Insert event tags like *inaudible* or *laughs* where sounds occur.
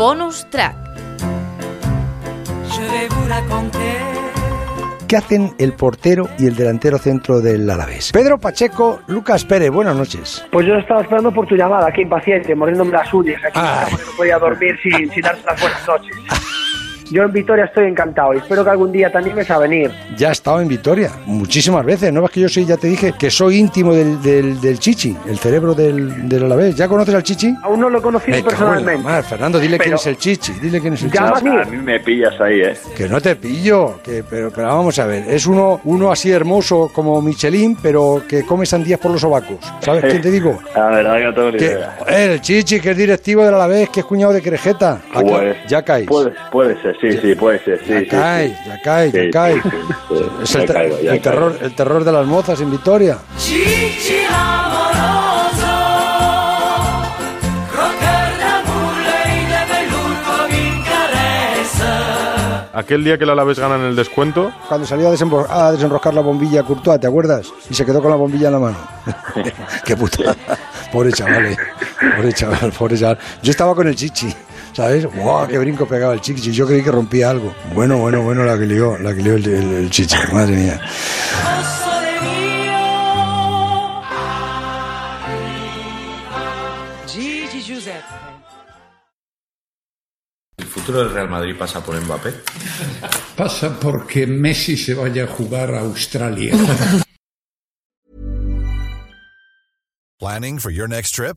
Bonus track. ¿Qué hacen el portero y el delantero centro del Alavés? Pedro Pacheco, Lucas Pérez, buenas noches. Pues yo estaba esperando por tu llamada, aquí impaciente, mordiéndome las uñas. Aquí Ay. no podía dormir sin, sin darte las buenas noches. Yo en Vitoria estoy encantado y espero que algún día te animes a venir. Ya he estado en Vitoria muchísimas veces. No es que yo soy, ya te dije, que soy íntimo del, del, del Chichi, el cerebro del, del Alavés. ¿Ya conoces al Chichi? Aún no lo he conocido Me personalmente. mar, Fernando, dile quién es el Chichi. Dile quién es el Ya, Chichi. a mí. A me pillas ahí, ¿eh? Que no te pillo, que, pero, pero vamos a ver, es uno, uno así hermoso como Michelin, pero que come sandías por los sobacos. ¿Sabes quién te digo? *laughs* La verdad que no tengo ni Que, el Chichi, que es directivo del Alavés, que es cuñado de Crejeta. Acá- Pues, ya caes. Puede, puede ser, sí, sí, puede ser, sí. Ya sí, sí. ya caes, ya Sí, caes. sí, sí, sí. Es Ya el, ter- caigo, ya el terror, el terror de las mozas en Vitoria. Aquel día que el Alavés gana en el descuento, Cuando salió a, a desenroscar la bombilla Courtois, ¿te acuerdas? Y se quedó con la bombilla en la mano. *laughs* Qué putada. Pobre chaval, eh. Pobre chaval, pobre chaval. Yo estaba con el chichi, ¿sabes? ¡Wow! ¡Qué brinco pegaba el chichi! Yo creí que rompía algo. Bueno, bueno, bueno, la que lió, la que lió el, el- el chichi. Madre mía. ¿El futuro del Real Madrid pasa por Mbappé? Pasa porque Messi se vaya a jugar a Australia. Planning for your next trip?